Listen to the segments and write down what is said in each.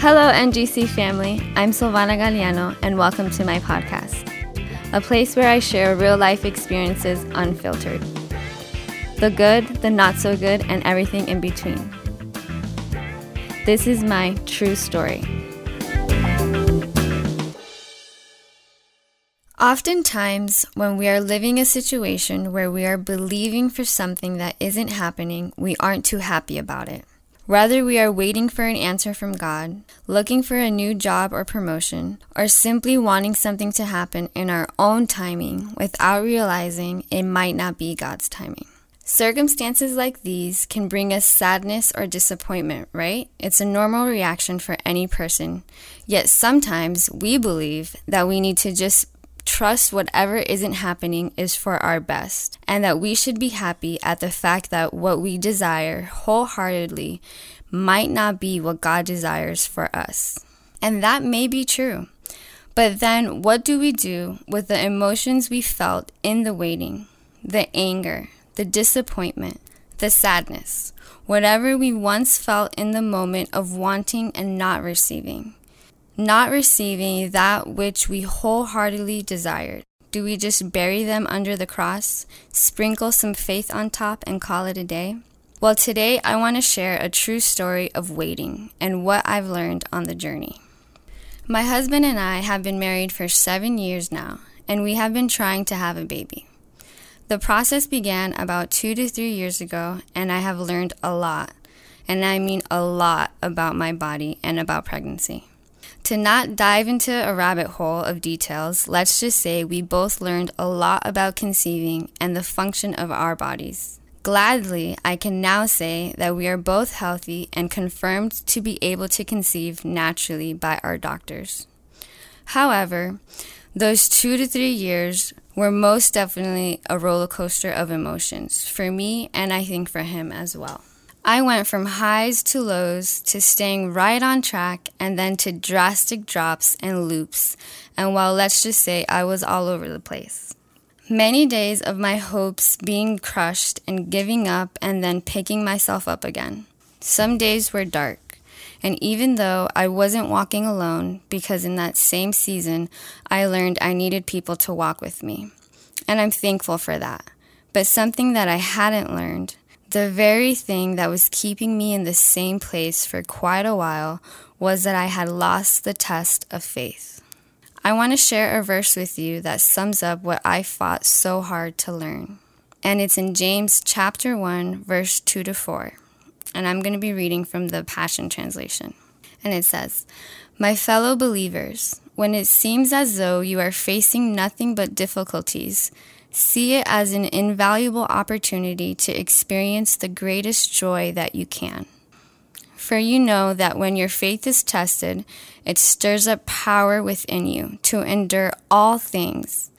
Hello, NGC family. I'm Silvana Galliano, and welcome to my podcast, a place where I share real life experiences unfiltered the good, the not so good, and everything in between. This is my true story. Oftentimes, when we are living a situation where we are believing for something that isn't happening, we aren't too happy about it. Whether we are waiting for an answer from God, looking for a new job or promotion, or simply wanting something to happen in our own timing without realizing it might not be God's timing. Circumstances like these can bring us sadness or disappointment, right? It's a normal reaction for any person. Yet sometimes we believe that we need to just trust whatever isn't happening is for our best, and that we should be happy at the fact that what we desire wholeheartedly might not be what God desires for us. And that may be true. But then, what do we do with the emotions we felt in the waiting? The anger, the disappointment, the sadness, whatever we once felt in the moment of wanting and not receiving not receiving that which we wholeheartedly desired? Do we just bury them under the cross, sprinkle some faith on top, and call it a day? Well, today I want to share a true story of waiting and what I've learned on the journey. My husband and I have been married for seven years now, and we have been trying to have a baby. The process began about two to three years ago, and I have learned a lot, and I mean a lot about my body and about pregnancy. To not dive into a rabbit hole of details, let's just say we both learned a lot about conceiving and the function of our bodies. Gladly, I can now say that we are both healthy and confirmed to be able to conceive naturally by our doctors. However, those two to three years were most definitely a roller coaster of emotions for me and I think for him as well. I went from highs to lows to staying right on track and then to drastic drops and loops. And well, let's just say I was all over the place. Many days of my hopes being crushed and giving up and then picking myself up again. Some days were dark. And even though I wasn't walking alone, because in that same season I learned I needed people to walk with me. And I'm thankful for that. But something that I hadn't learned the very thing that was keeping me in the same place for quite a while was that I had lost the test of faith. I want to share a verse with you that sums up what I fought so hard to learn. And it's in James chapter 1, verse 2 to 4. And I'm going to be reading from the Passion Translation. And it says, My fellow believers, when it seems as though you are facing nothing but difficulties, See it as an invaluable opportunity to experience the greatest joy that you can. For you know that when your faith is tested, it stirs up power within you to endure all things.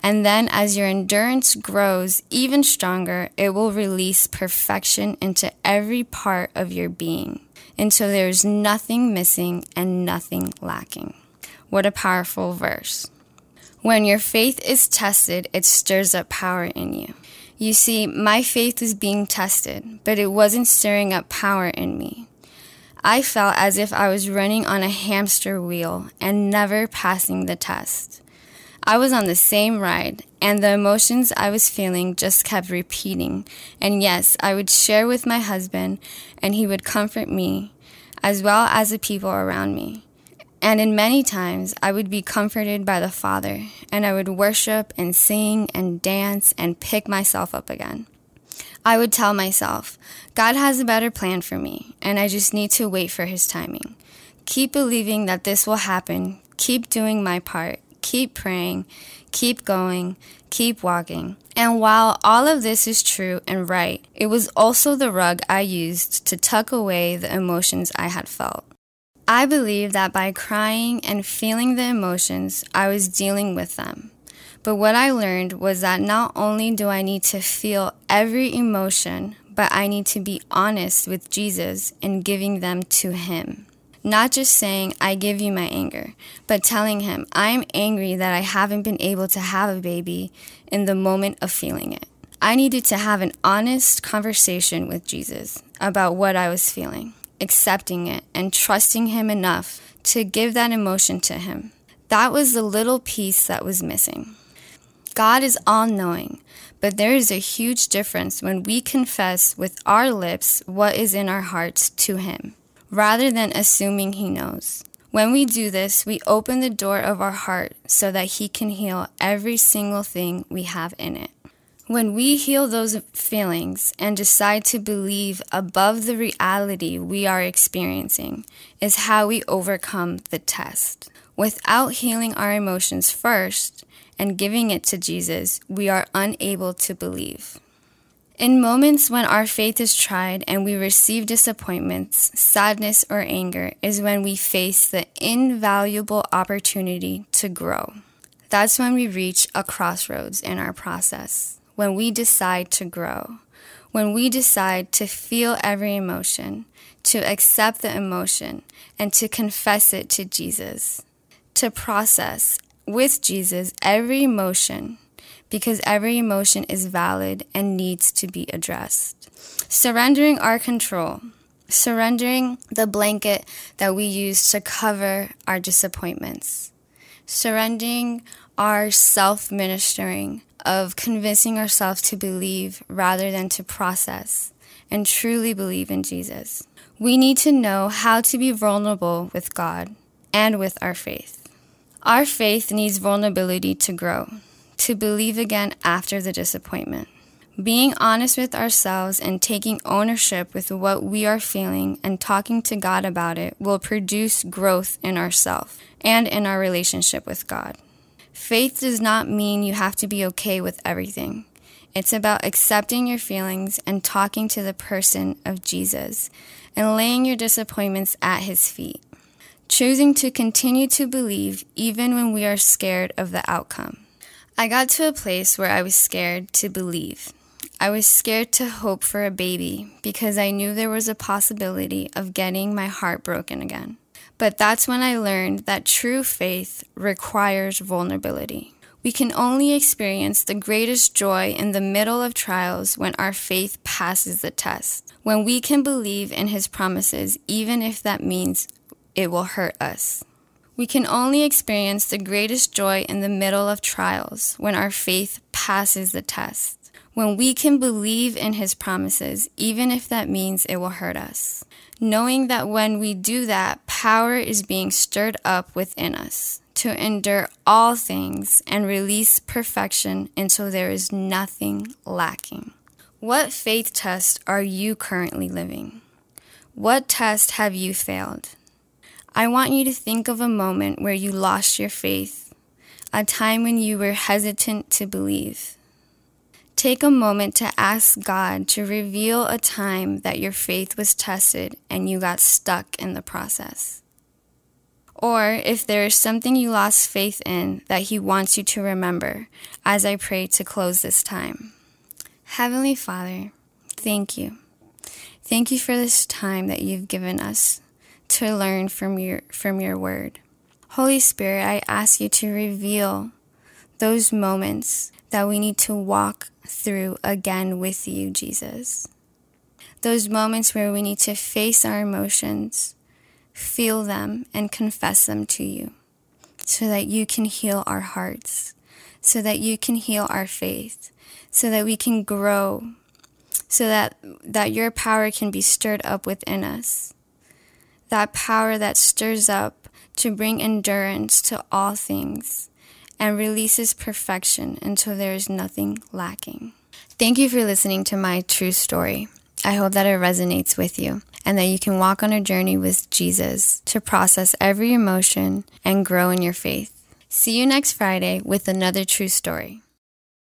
And then, as your endurance grows even stronger, it will release perfection into every part of your being until there's nothing missing and nothing lacking. What a powerful verse. When your faith is tested, it stirs up power in you. You see, my faith was being tested, but it wasn't stirring up power in me. I felt as if I was running on a hamster wheel and never passing the test. I was on the same ride, and the emotions I was feeling just kept repeating. And yes, I would share with my husband, and he would comfort me, as well as the people around me. And in many times, I would be comforted by the Father, and I would worship and sing and dance and pick myself up again. I would tell myself, God has a better plan for me, and I just need to wait for His timing. Keep believing that this will happen. Keep doing my part. Keep praying. Keep going. Keep walking. And while all of this is true and right, it was also the rug I used to tuck away the emotions I had felt. I believe that by crying and feeling the emotions, I was dealing with them. But what I learned was that not only do I need to feel every emotion, but I need to be honest with Jesus and giving them to Him. Not just saying, I give you my anger, but telling Him, I'm angry that I haven't been able to have a baby in the moment of feeling it. I needed to have an honest conversation with Jesus about what I was feeling. Accepting it, and trusting Him enough to give that emotion to Him. That was the little piece that was missing. God is all knowing, but there is a huge difference when we confess with our lips what is in our hearts to Him, rather than assuming He knows. When we do this, we open the door of our heart so that He can heal every single thing we have in it. When we heal those feelings and decide to believe above the reality we are experiencing, is how we overcome the test. Without healing our emotions first and giving it to Jesus, we are unable to believe. In moments when our faith is tried and we receive disappointments, sadness, or anger, is when we face the invaluable opportunity to grow. That's when we reach a crossroads in our process, when we decide to grow, when we decide to feel every emotion, to accept the emotion, and to confess it to Jesus to process with Jesus every emotion because every emotion is valid and needs to be addressed. Surrendering our control, surrendering the blanket that we use to cover our disappointments, surrendering our self ministering of convincing ourselves to believe rather than to process and truly believe in Jesus. We need to know how to be vulnerable with God and with our faith. Our faith needs vulnerability to grow, to believe again after the disappointment. Being honest with ourselves and taking ownership with what we are feeling and talking to God about it will produce growth in ourselves and in our relationship with God. Faith does not mean you have to be okay with everything. It's about accepting your feelings and talking to the person of Jesus and laying your disappointments at his feet choosing to continue to believe even when we are scared of the outcome. I got to a place where I was scared to believe. I was scared to hope for a baby because I knew there was a possibility of getting my heart broken again. But that's when I learned that true faith requires vulnerability. We can only experience the greatest joy in the middle of trials when our faith passes the test, when we can believe in His promises, even if that means it will hurt us. We can only experience the greatest joy in the middle of trials when our faith passes the test, when we can believe in His promises, even if that means it will hurt us. Knowing that when we do that, power is being stirred up within us to endure all things and release perfection until there is nothing lacking. What faith test are you currently living? What test have you failed? I want you to think of a moment where you lost your faith, a time when you were hesitant to believe. Take a moment to ask God to reveal a time that your faith was tested and you got stuck in the process. Or if there is something you lost faith in that He wants you to remember as I pray to close this time. Heavenly Father, thank you. Thank you for this time that you've given us to learn from your from your word. Holy Spirit, I ask you to reveal those moments that we need to walk through again with you, Jesus. Those moments where we need to face our emotions, feel them, and confess them to you so that you can heal our hearts, so that you can heal our faith, so that we can grow, so that, that your power can be stirred up within us that power that stirs up to bring endurance to all things and releases perfection until there is nothing lacking. Thank you for listening to my true story. I hope that it resonates with you and that you can walk on a journey with Jesus to process every emotion and grow in your faith. See you next Friday with another true story.